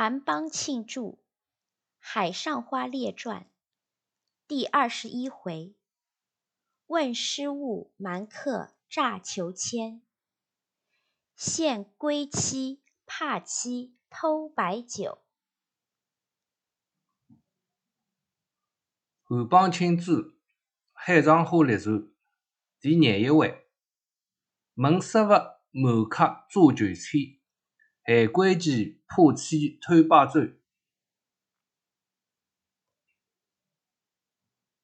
韩邦庆注《海上花列传》第二十一回：问失物蛮客诈求签，现归期怕妻偷白酒。韩邦庆注《海上花列传》第廿一回：问失物蛮客诈求签。还归期怕妻偷白酒。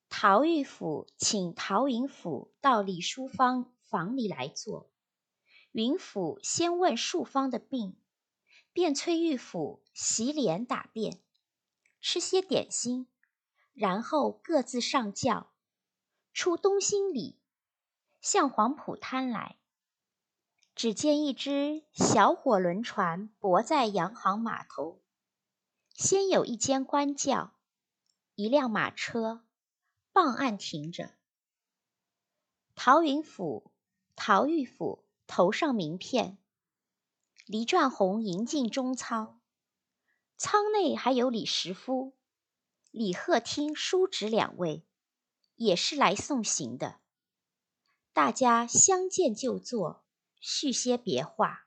陶玉府请陶云甫到李淑芳房里来坐。云甫先问淑芳的病，便催玉甫洗脸打便，吃些点心，然后各自上轿，出东兴里，向黄浦滩来。只见一只小火轮船泊在洋行码头，先有一间官轿，一辆马车，傍岸停着。陶云甫、陶玉甫头上名片，黎传宏迎进中舱，舱内还有李石夫、李鹤汀叔侄两位，也是来送行的。大家相见就坐。叙些别话。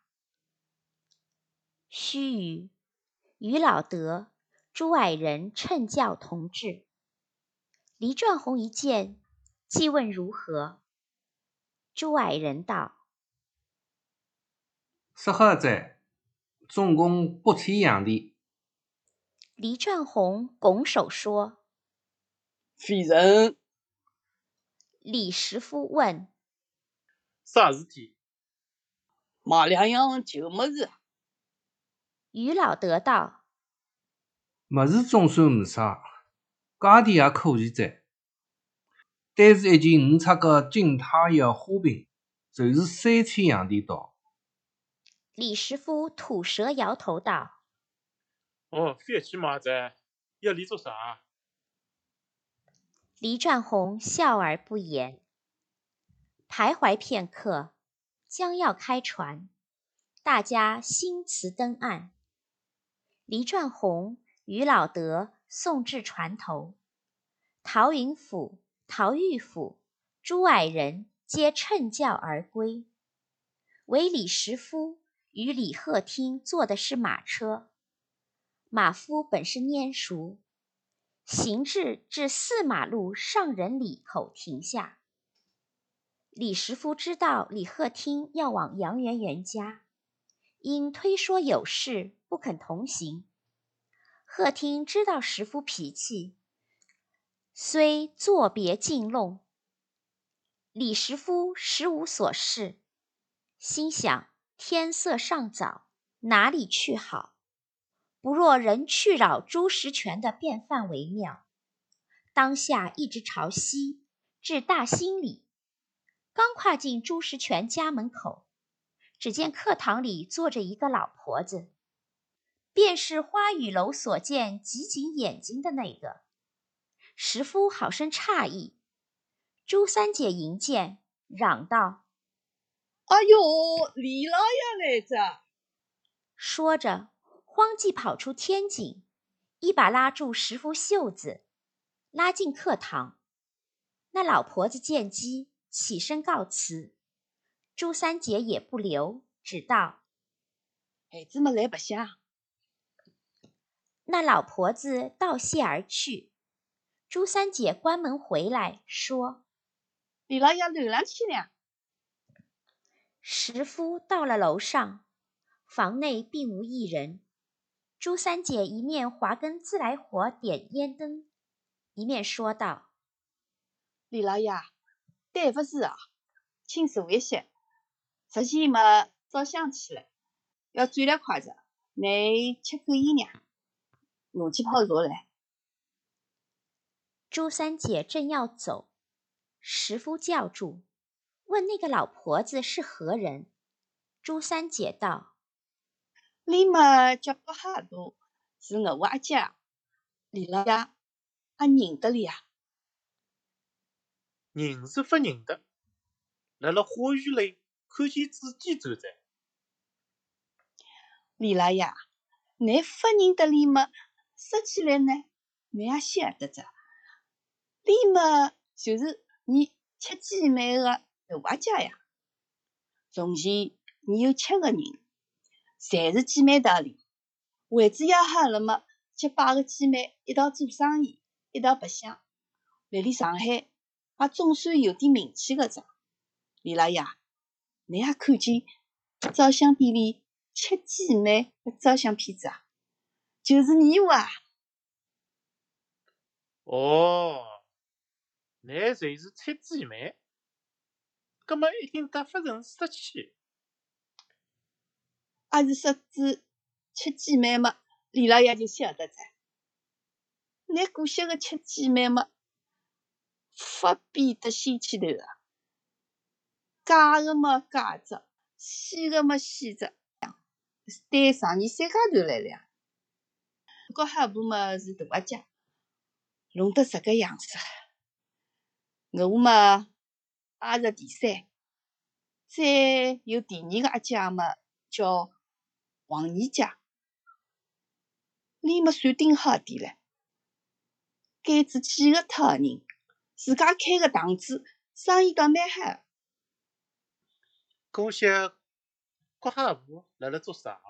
须臾，于老德、朱矮人乘轿同至。黎传宏一见，即问如何。朱矮人道：“适合哉，总共八千洋钿。”黎传宏拱手说：“非人。”李师傅问：“啥事体？”买两样旧么子。于老德道：“么子总算没啥，价钿也可以哉。单是一件五尺个金太阳花瓶，就是三千洋钿多。”李师傅吐舌摇头道：“哦，三千嘛哉，要你做啥？”黎传宏笑而不言，徘徊片刻。将要开船，大家新辞登岸。黎传宏、于老德送至船头，陶云甫、陶玉甫、朱矮人皆乘轿而归，唯李石夫与李鹤汀坐的是马车。马夫本是拈熟，行至至四马路上人里口停下。李石夫知道李鹤汀要往杨圆圆家，因推说有事不肯同行。鹤汀知道石夫脾气，虽作别进弄。李石夫实无所事，心想天色尚早，哪里去好？不若人去扰朱石泉的便饭为妙。当下一直朝西，至大兴里。刚跨进朱石泉家门口，只见课堂里坐着一个老婆子，便是花雨楼所见挤紧眼睛的那个。石夫好生诧异，朱三姐迎见，嚷道：“哎呦，李老爷来着！”说着，慌即跑出天井，一把拉住石夫袖子，拉进课堂。那老婆子见机。起身告辞，朱三姐也不留，只道：“孩子们来白相。”那老婆子道谢而去。朱三姐关门回来，说：“李老爷楼上去了。”石夫到了楼上，房内并无一人。朱三姐一面划根自来火点烟灯，一面说道：“李老爷。”对不是啊，轻坐一些。实际嘛，照相起来，要转两筷子，你吃口烟呢。我去泡茶来。朱三姐正要走，石夫叫住，问那个老婆子是何人。朱三姐道：“你嘛叫不哈多，是我阿姐，李老爷，俺认得哩呀。”认是不认得，辣辣花园里看见自己走着。李老爷，乃勿认得李默，说起来呢，乃也晓得着。李默就是你七姐妹个大阿姐呀。从前你有七个人，侪是姐妹道里。为子要好了么，结拜个姐妹一道做生意，一道白相。来里上海也总算有点名气个着。李老爷，你也看见照相店里七姐妹个照相片子啊？就是你哇！哦，乃侪是七姐妹，葛么一定搭勿成十七。也是说指七姐妹么？李老爷就晓得着。乃古些个七姐妹么，勿比得先起头啊，假个么假着，死个么死着，对上年三家头来了。搿哈部么是大阿姐，弄得这个样子。我么也是第三，再有第二个阿姐么叫王二姐，你么算顶好点唻。改子几个脱个人，自家开个堂子，生意倒蛮好。搿些国哈部辣辣做啥？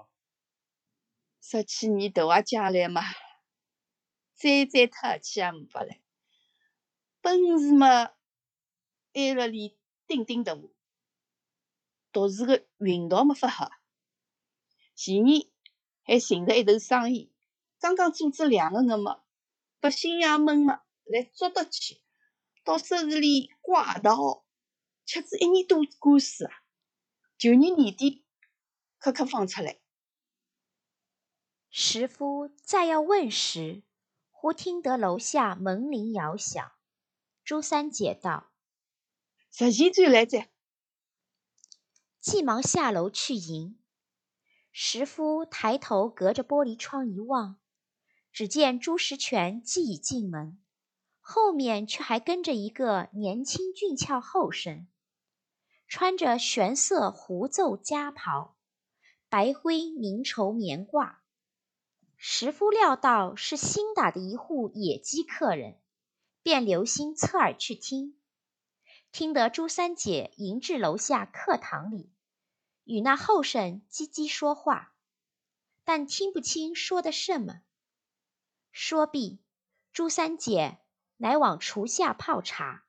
说起你大阿姐来嘛，再再脱气也没法唻。本事嘛，挨辣里顶顶大，读书个运道没法好。前年还寻着一头生意，刚刚组织两个人嘛，百姓爷们嘛来捉得去，到手市里挂逃，吃子一年多官司啊！旧年年底磕磕放出来。石夫再要问时，忽听得楼下门铃摇响。朱三姐道：“石前转来着。”急忙下楼去迎。石夫抬头隔着玻璃窗一望，只见朱石全既已进门，后面却还跟着一个年轻俊俏后生，穿着玄色狐皱夹袍，白灰明绸棉褂。石夫料到是新打的一户野鸡客人，便留心侧耳去听。听得朱三姐迎至楼下客堂里，与那后生叽叽说话，但听不清说的什么。说毕，朱三姐乃往厨下泡茶，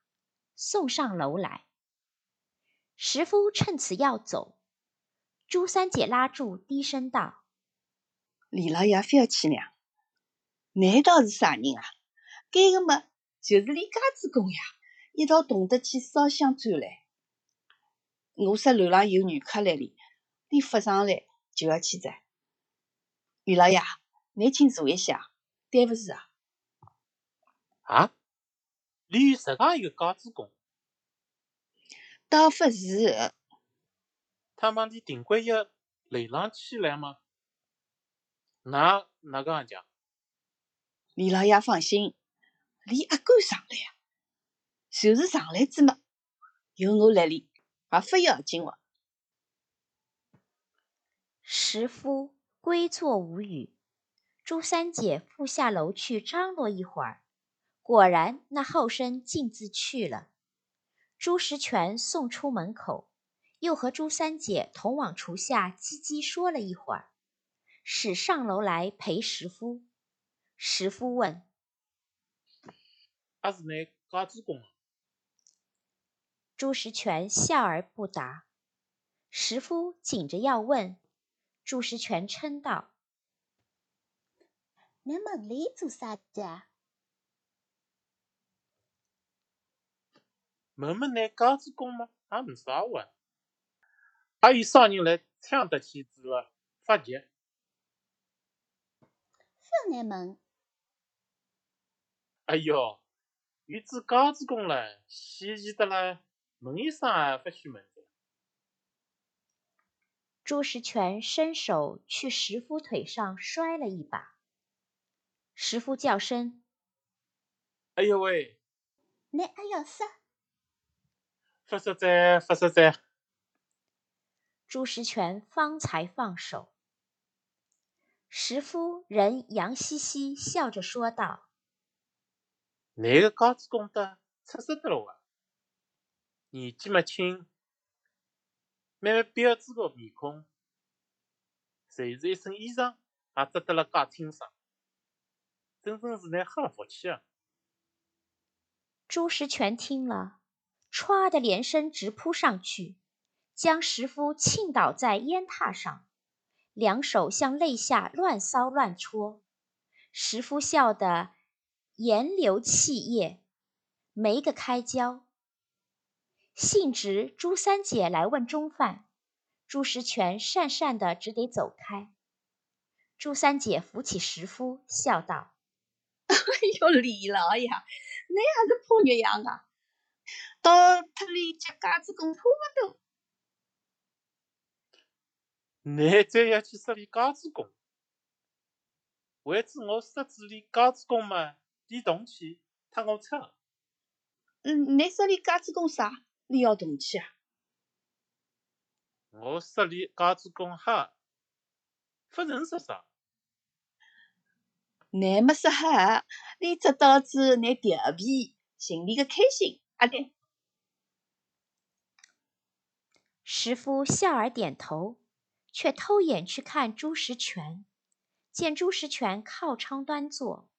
送上楼来。石夫趁此要走，朱三姐拉住，低声道。李老爷不要气娘，难道是啥人啊？该个么就是李家主公呀，一道同得去烧香转来。我说楼上有女客来哩，你不上来就要去摘。李老爷，你请坐一下，对不住啊？啊？你有自家一个家主公？倒不是。他帮你订过一楼上去来吗？那哪个讲？李老爷放心，李阿哥上来呀，就是上来子么，有我来哩，也不要紧哇。石夫归坐无语。朱三姐复下楼去张罗一会儿，果然那后生径自去了。朱石全送出门口，又和朱三姐同往厨下叽叽说了一会儿。使上楼来陪石夫。石夫问：“阿是乃家主公？”朱石全笑而不答。石夫紧着要问，朱石全嗔道：“你门里做啥的？”问问乃家主公吗？也没啥话。还有啥人来抢得起子了？发急。小难问。哎哟，有只高子公了，稀奇的了，问一声也不许问的。朱石全伸手去石夫腿上摔了一把，石夫叫声：“哎呦喂！”你还要杀？不实在，不实在。朱石全方才放手。石夫人杨嘻嘻笑着说道：“你个高子功德出色！年纪么轻，蛮蛮标致个面孔，随时一身衣裳也织得了介清爽，真正是拿喝了福气啊！”朱石全听了，歘的连声直扑上去，将石夫倾倒在烟榻上，两手向肋下乱搔乱戳。石夫笑得颜流气液，没个开交。幸值朱三姐来问中饭，朱石全讪讪的只得走开。朱三姐扶起石夫，笑道：“哎呦，李老爷！”你还是怕月样啊？到特里接架子工差不多。你再要去设立架子工，为止我设置立架子工嘛，你动气，他我吃。嗯，你设立架子工啥？你要动气啊？我设立架子工哈，不认识啥。你没说哈，你只导致你调皮，心里个开心，阿对。石夫笑而点头，却偷眼去看朱石全，见朱石全靠窗端坐，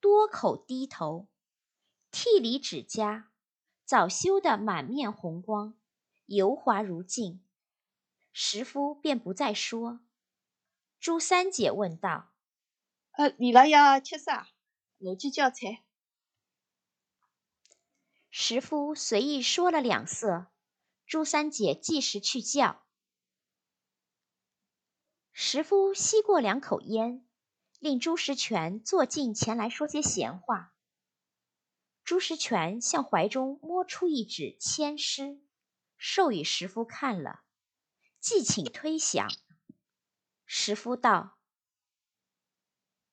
多口低头，剃里指甲，早修得满面红光，油滑如镜。石夫便不再说。朱三姐问道。呃，李老爷吃啥？我去叫菜。石夫随意说了两色，朱三姐即时去叫。石夫吸过两口烟，令朱石全坐近前来说些闲话。朱石全向怀中摸出一纸签诗，授予石夫看了，即请推想。石夫道。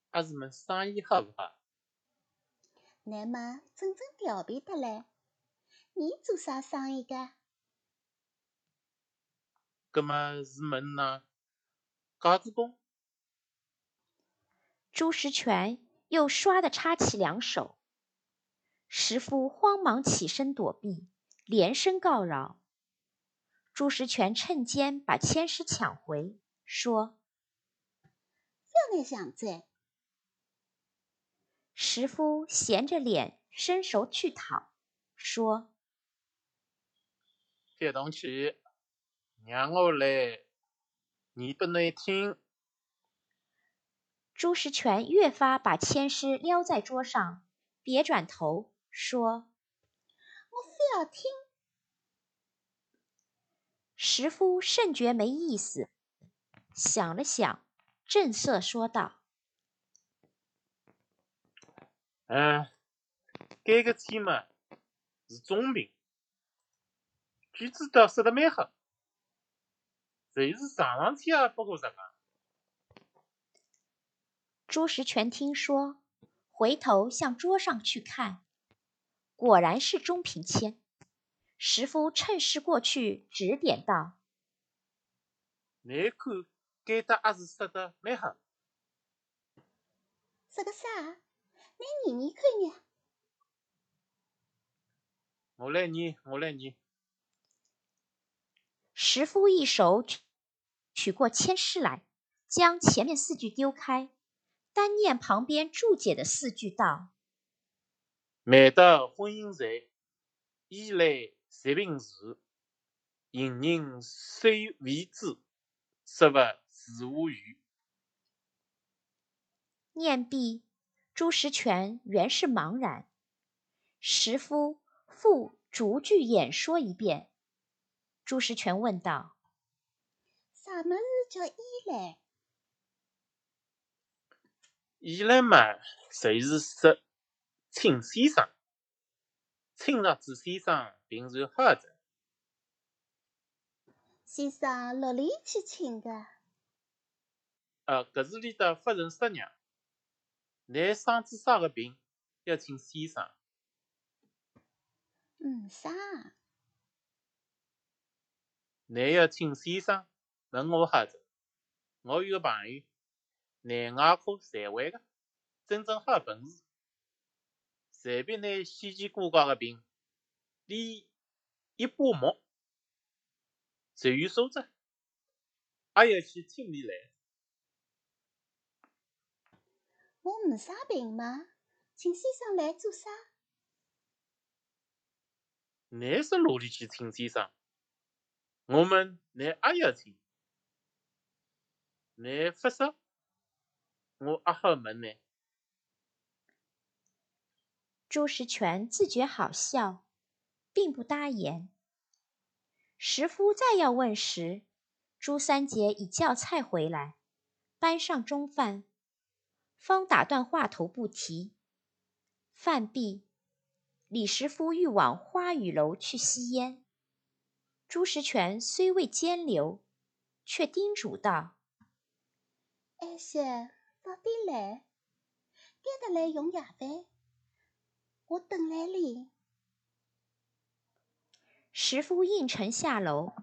阿是们生意好不好？乃么真正调皮得来？你做啥生意个？搿么是门呐，架子工。朱石全又唰的插起两手，石夫慌忙起身躲避，连声告饶。朱石全趁间把签诗抢回，说：“要你想在。”石夫闲着脸，伸手去讨，说：“别动气，让我来，你不能听。”朱石全越发把千诗撩在桌上，别转头说：“我非要听。”石夫甚觉没意思，想了想，正色说道。嗯，这个天嘛是中病，句子倒说得蛮好，就是上上天也不过十讲。朱石全听说，回头向桌上去看，果然是中平签。石夫趁势过去指点道：“你看，搿搭也是说的蛮好。”说个啥？你念念看呢？我来念，我来念。石夫一手取过签诗来，将前面四句丢开，单念旁边注解的四句道：“每到婚姻财，衣来食平时，行人虽未知，实勿自无余。”念毕。朱石全原是茫然，石夫复逐句演说一遍。朱石全问道：“啥么事叫依赖？”“依赖嘛，就是说请先生，请上子先生平常好着。”“先生哪里去请的？”“呃，搿是里的夫人说娘。”你生子啥个病，要请先生。嗯，啥？你要请先生，问我哈子。我有个朋友，内外科侪会个，真正好本事。随便拿稀奇古怪个病，连一把木，随缘收着，也要去听你来。我没啥病嘛，请先生来做啥？你是哪里去请先生？我们你也要请。你发烧，我也好问呢。朱石全自觉好笑，并不答言。石夫再要问时，朱三姐已叫菜回来，搬上中饭，方打断话头不提。饭毕，李石夫欲往花雨楼去吸烟。朱石全虽未兼留，却叮嘱道。二些早点来，赶得来用夜饭，我等来哩。石夫应承下楼，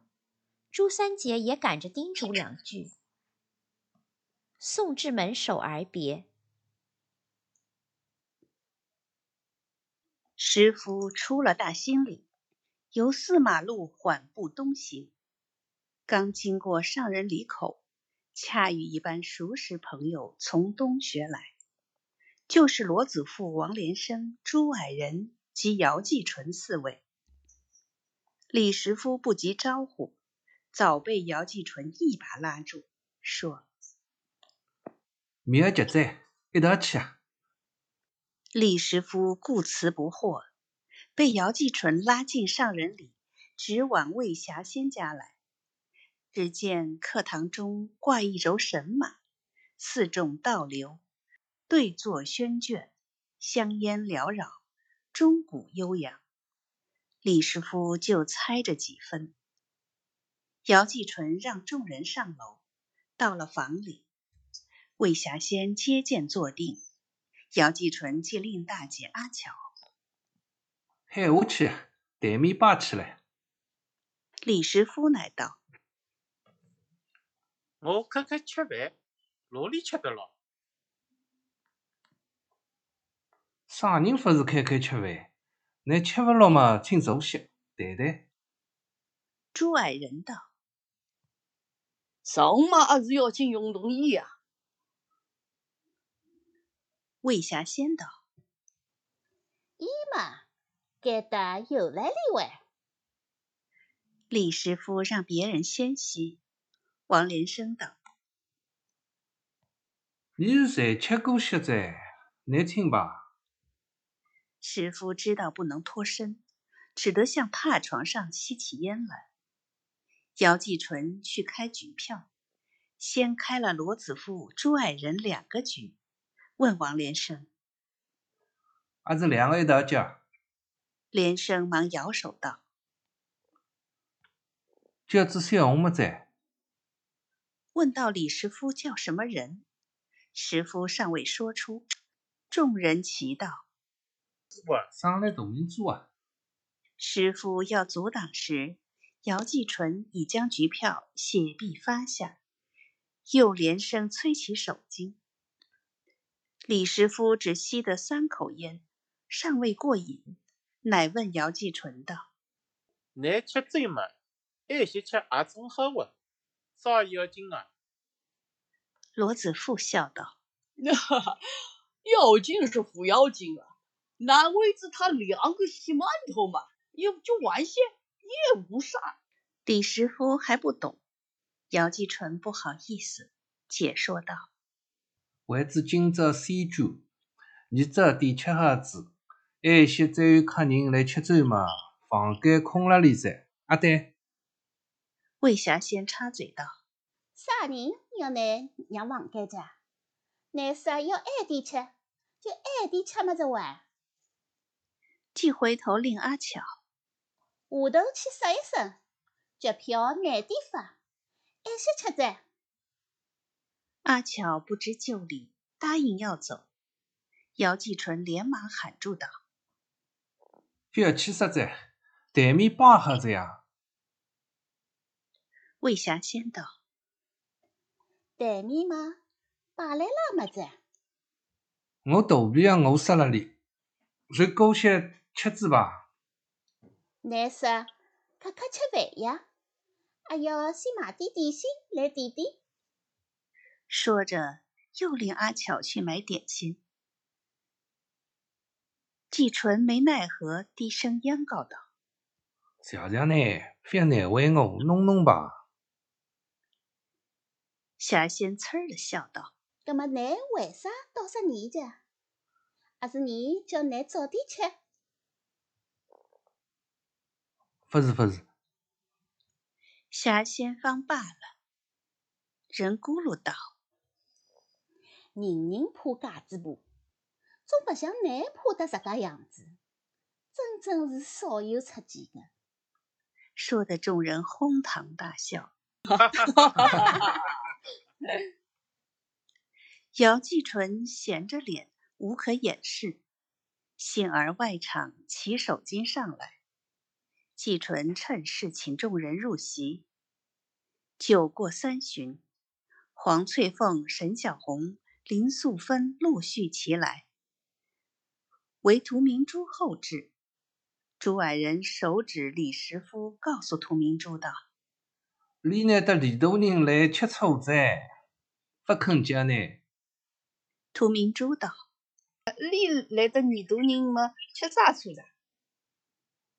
朱三姐也赶着叮嘱两句，送至门首而别。石夫出了大兴里，由四马路缓步东行，刚经过上人里口。恰遇一班熟识朋友从东学来，就是罗子富、王连生、朱矮人及姚继纯四位。李师夫不及招呼，早被姚继纯一把拉住，说：“明儿节在，一道去啊！”李石夫顾辞不惑，被姚继纯拉进上人里，直往魏霞仙家来。只见课堂中挂一轴神马，四众倒流，对坐宣卷，香烟缭绕，钟鼓悠扬。李师傅就猜着几分。姚继纯让众人上楼，到了房里，魏霞仙接见坐定。姚继纯即令大姐阿巧喊下去，台面摆起来。李师傅乃道。我看看吃饭，哪里吃得了？啥人不是开开吃饭？你吃不落嘛，请坐下谈谈。朱矮人道：“上马还是要请永同意呀。”魏霞仙道：“伊嘛，该得又来例外。”李师傅让别人先吸。王连生道：“你是才吃过席子，你听吧。”师傅知道不能脱身，只得向榻床上吸起烟来。姚继纯去开局票，先开了罗子富、朱爱人两个局，问王连生：“还是两个一道叫？”连生忙摇手道：“叫只小红么子。”问到李师傅叫什么人，师傅尚未说出，众人齐道：“上来同人做啊！”师傅要阻挡时，姚继纯已将局票写毕发下，又连声催起手巾。李师傅只吸得三口烟，尚未过瘾，乃问姚继纯道：“你吃醉嘛？爱些吃也真好哇！”啥要紧啊？罗子富笑道：“哈哈，要紧是不要紧啊，难为子他两个洗馒头嘛，也就完些，也无啥。”李师傅还不懂，姚继纯不好意思，解说道：“为子今朝先酒，你早点吃下子，晚些再有客人来吃粥嘛，房间空了里噻。”啊对。魏霞先插嘴道：“啥人要来让房间着？你说要晚点吃，就晚点吃么子哇？”即回头令阿巧：“下头去说一声，这票晚点发，晚些吃着。”阿巧不知就里，答应要走。姚继纯连忙喊住道：“不要去说着，台面摆下子呀。”魏霞仙道：“台面嘛，摆来了么子？我肚皮上饿死了哩，就过些吃子吧。难说，快快吃饭呀！还要先买点点心来垫垫。说着，又令阿巧去买点心。季纯没奈何，低声央告道：“谢谢呢，别难为我，弄弄吧。”霞仙呲儿的笑道：“那么你为啥到啥年纪？还是你叫你早点吃？”不是不是。霞仙方罢了，人咕噜道：“人人怕架子婆，总不像你怕得这个样子，真正是少有出奇的。”说的众人哄堂大笑。姚继纯闲着脸，无可掩饰，幸而外场起手巾上来。季纯趁势请众人入席。酒过三巡，黄翠凤、沈小红、林素芬陆续齐来，唯涂明珠后置。朱矮人手指李师傅，告诉屠明珠道：“李难得李大人来吃醋哉，不肯接呢。”屠明珠道：“李来得李大人么？吃啥醋噻？”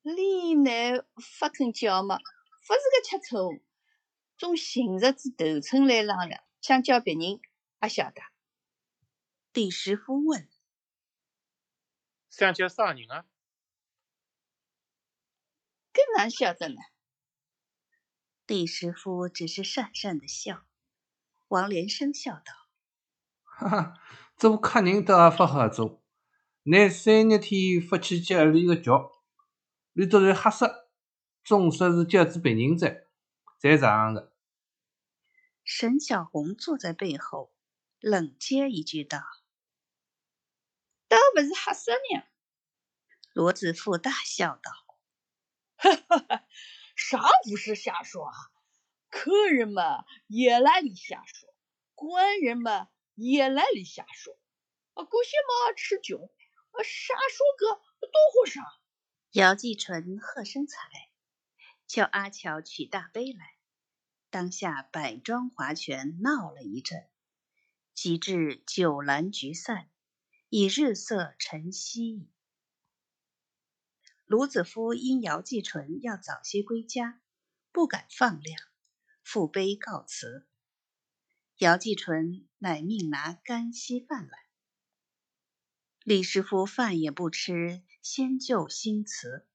李乃不肯叫嘛，不是个吃醋，总寻着子头寸来嚷嚷，想叫别人也晓得。李师傅问：“想叫啥人啊？”更难晓得呢。李师傅只是讪讪的笑。王连生笑道：“哈哈，做客人倒也不好做，乃三日天不去接里个局。”你这是黑色，总说是叫子别人在，才这样的。沈小红坐在背后，冷接一句道：“倒不是黑色呢。”罗子富大笑道：“哈哈哈，啥不是瞎说啊！客人们也来里瞎说，官人们也来里瞎说。啊，姑些嘛吃酒，啊，瞎说个多和尚。”姚继纯喝声彩，叫阿乔取大杯来。当下百庄划拳闹了一阵，及至酒阑菊散，已日色沉曦。卢子夫因姚继纯要早些归家，不敢放量，负杯告辞。姚继纯乃命拿干稀饭来。李师傅饭也不吃。先就新词，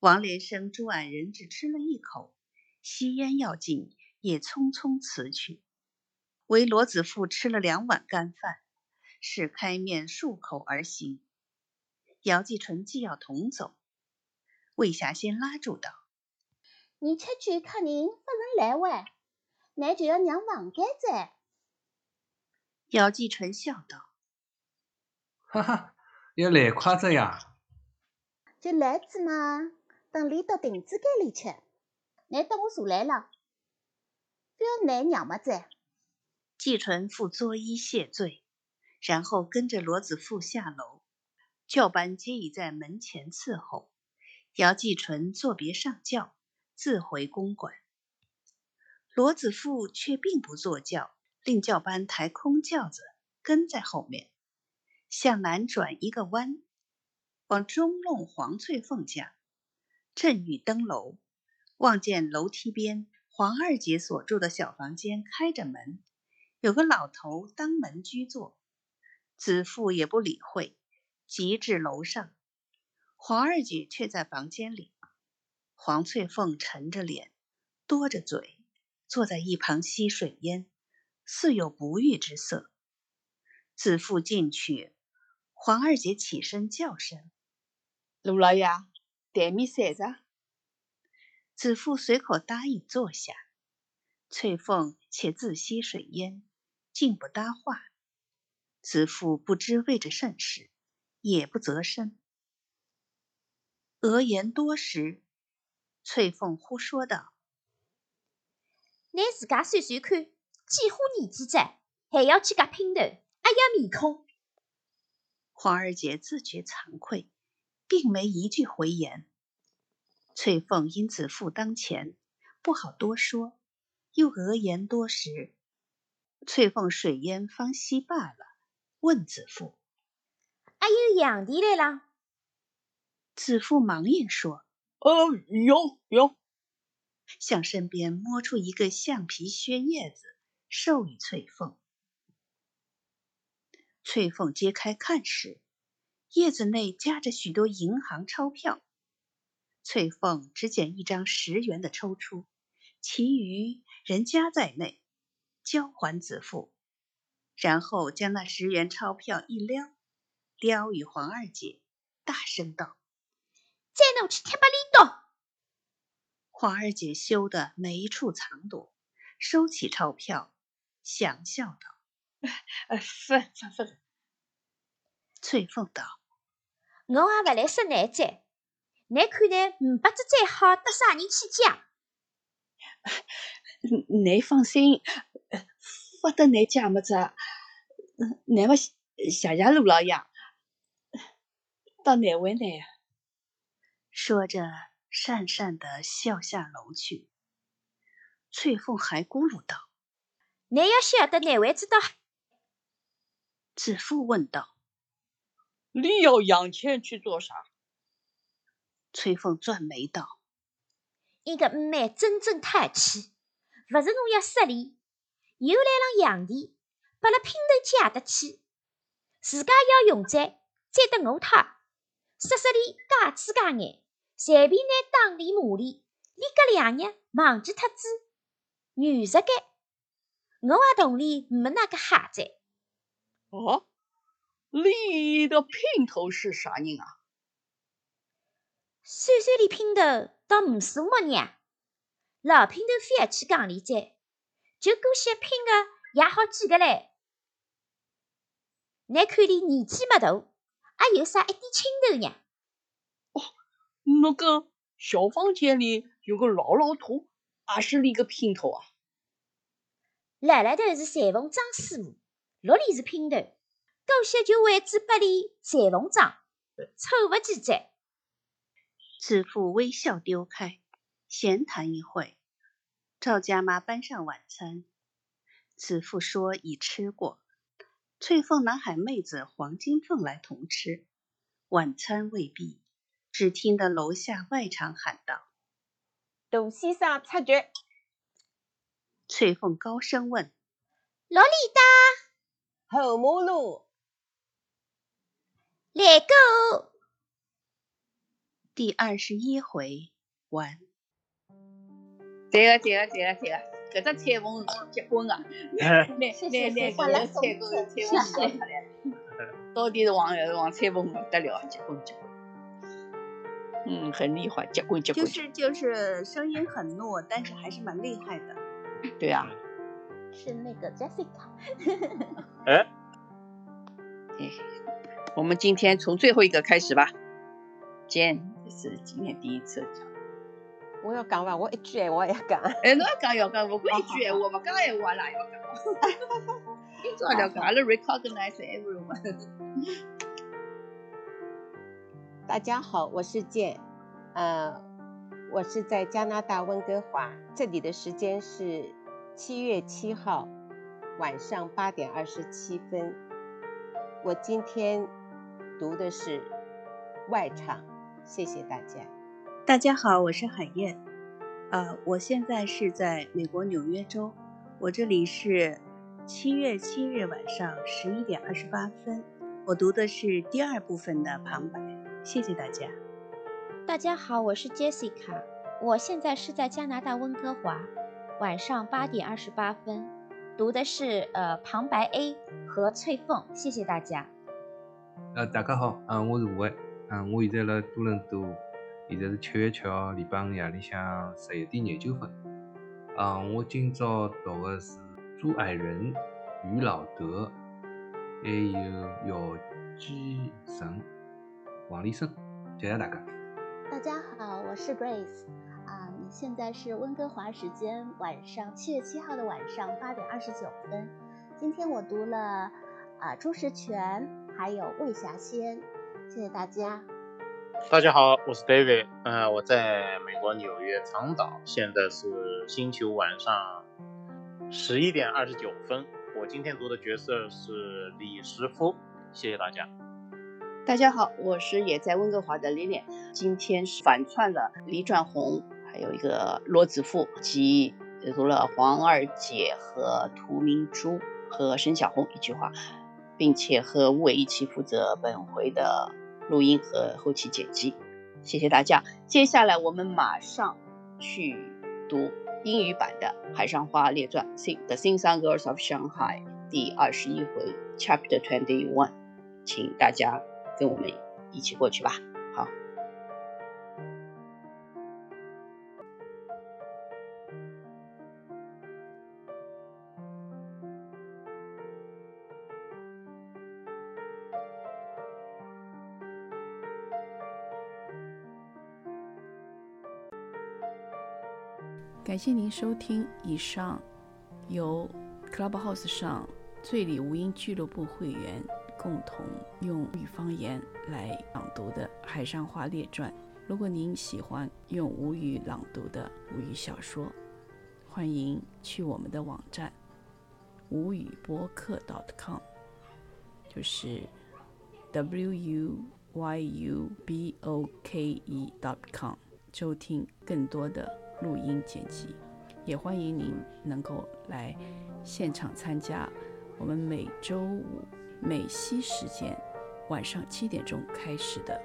王连生、朱矮人只吃了一口，吸烟要紧，也匆匆辞去。唯罗子富吃了两碗干饭，是开面漱口而行。姚继纯既要同走，魏霞先拉住道：“你出去客人不能来晚，那就要让房间在。”姚继纯笑道：“哈哈，要来筷子呀！”就来子嘛，等你到亭子间里吃。你等我坐来了，不要难娘么子。季纯复作揖谢罪，然后跟着罗子富下楼，教班皆已在门前伺候。姚继纯作别上轿，自回公馆。罗子富却并不坐轿，令教班抬空轿子跟在后面，向南转一个弯。往中弄黄翠凤家，正欲登楼，望见楼梯边黄二姐所住的小房间开着门，有个老头当门居坐。子父也不理会，急至楼上。黄二姐却在房间里。黄翠凤沉着脸，多着嘴，坐在一旁吸水烟，似有不悦之色。子父进去，黄二姐起身叫声。卢老爷，台面散着。子父随口答应坐下。翠凤且自吸水烟，竟不搭话。子父不知为着甚事，也不择身。额言多时，翠凤忽说道：“你自家算算看，几乎年纪在？还要去夹姘头，哎呀，面孔！黄二姐自觉惭愧，并没一句回言。翠凤因子父当前，不好多说，又额言多时。翠凤水烟方息罢了，问子父：“还有杨弟来了？”子父忙应说：“呃，有有。”向身边摸出一个橡皮靴叶子，授予翠凤。翠凤揭开看时，叶子内夹着许多银行钞票。翠凤只捡一张十元的抽出，其余仍夹在内，交还子父，然后将那十元钞票一撩，撩与黄二姐，大声道：“再弄去贴吧里躲。”黄二姐羞得没处藏躲，收起钞票，想笑道。呃，分分分。翠凤道：“我也不来说难债，你看来五百只再好，得啥人去借？你放心，不得你借么子？难么谢谢陆老爷，到哪位呢？”说着，讪讪的笑下楼去。翠凤还咕噜道：“你要晓得哪位知道？”子父问道：“你要洋钱去做啥？”翠凤转眉道：“一个五妹真正太气，不是侬要失礼，又来了洋钿，把了姘头借得去，自家要用债，再得我他，说说里假子假眼，随便拿当里骂里，连隔两日忘记脱子，女实该，我也同里没那个哈子。”哦，你的姘头是啥人啊？算算里姘头倒不是我娘，老姘头非要去讲理债，就过些拼个也好几个嘞。你看你年纪没大，还有啥一点青头呢？哦，那个小房间里有个老老头，也是你个姘头啊？来来头是裁缝张师傅。六里是姘头，高些就位置八里裁缝张，凑不几载。子父微笑丢开，闲谈一会。赵家妈搬上晚餐，子父说已吃过。翠凤拿海妹子黄金凤来同吃。晚餐未毕，只听得楼下外场喊道：“董先生出局。”翠凤高声问：“老李的？”后马路，来个第二十一回完。对个对个对个对个，搿只彩虹结棍啊！来来来，搿个彩虹彩虹说出来，到底是王王彩虹不得了，结棍结棍。嗯，很厉害，结棍结棍。就是就是声音很糯，但是还是蛮厉害的。对啊。是那个 Jessica。哎，哎，我们今天从最后一个开始吧。Jane 是今天第一次讲。我要讲吧，我一句闲话要讲。哎，侬要讲要讲，不管一句闲话，不讲闲话哪要讲？今朝要讲，阿拉 recognize everyone。大家好，我是健，呃，我是在加拿大温哥华，这里的时间是。七月七号晚上八点二十七分，我今天读的是外场，谢谢大家。大家好，我是海燕，呃，我现在是在美国纽约州，我这里是七月七日晚上十一点二十八分，我读的是第二部分的旁白，谢谢大家。大家好，我是 Jessica，我现在是在加拿大温哥华。晚上八点二十八分，读的是呃旁白 A 和翠凤，谢谢大家。呃，大家好，嗯，我是吴伟，嗯，我现在在多伦多，现在是七月七号礼拜五夜里向十一点廿九分。嗯，我今朝读的是朱爱仁、于老德，还有姚基成、王立生，谢谢大家。大家好，我是 Grace 啊。现在是温哥华时间晚上七月七号的晚上八点二十九分。今天我读了啊朱石泉，还有魏霞仙，谢谢大家。大家好，我是 David，呃，我在美国纽约长岛，现在是星期五晚上十一点二十九分。我今天读的角色是李师傅，谢谢大家。大家好，我是也在温哥华的 Lilian，今天是反串了李转红，还有一个罗子富，及读了黄二姐和涂明珠和申小红一句话，并且和吴伟一起负责本回的。录音和后期剪辑，谢谢大家。接下来我们马上去读英语版的《海上花列传》The Sing Song Girls of Shanghai 第二十一回 Chapter Twenty One，请大家跟我们一起过去吧。好。感谢您收听以上由 Clubhouse 上醉里吴音俱乐部会员共同用语方言来朗读的《海上花列传》。如果您喜欢用吴语朗读的吴语小说，欢迎去我们的网站吴语播客 .com，就是 w u y u b o k e .com，收听更多的。录音剪辑，也欢迎您能够来现场参加我们每周五美西时间晚上七点钟开始的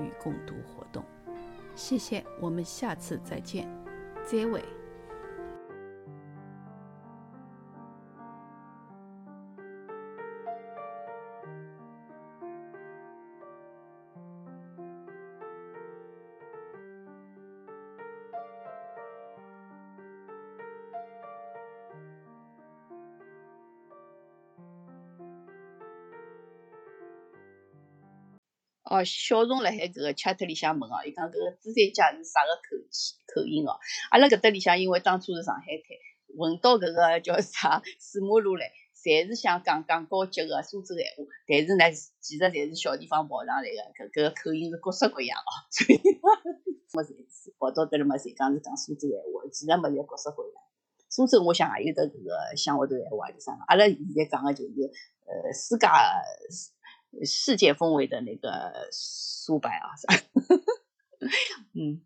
与共读活动。谢谢，我们下次再见，结尾。小虫辣海搿个 chat 里向问哦，伊讲搿个朱三姐是啥个口气口音哦？阿拉搿搭里向因为当初是上海滩，闻到搿个叫啥水马路来，侪是想讲讲高级个苏州闲话，但是呢，其实侪是小地方跑上来个，搿搿口音是各式各样哦。所以没侪是跑到迭里嘛，侪讲是讲苏州闲话，其实没侪各式各样。苏州我想也有得搿个乡下头闲话，就啥阿拉现在讲个就是呃世界。世界风味的那个苏白啊，嗯。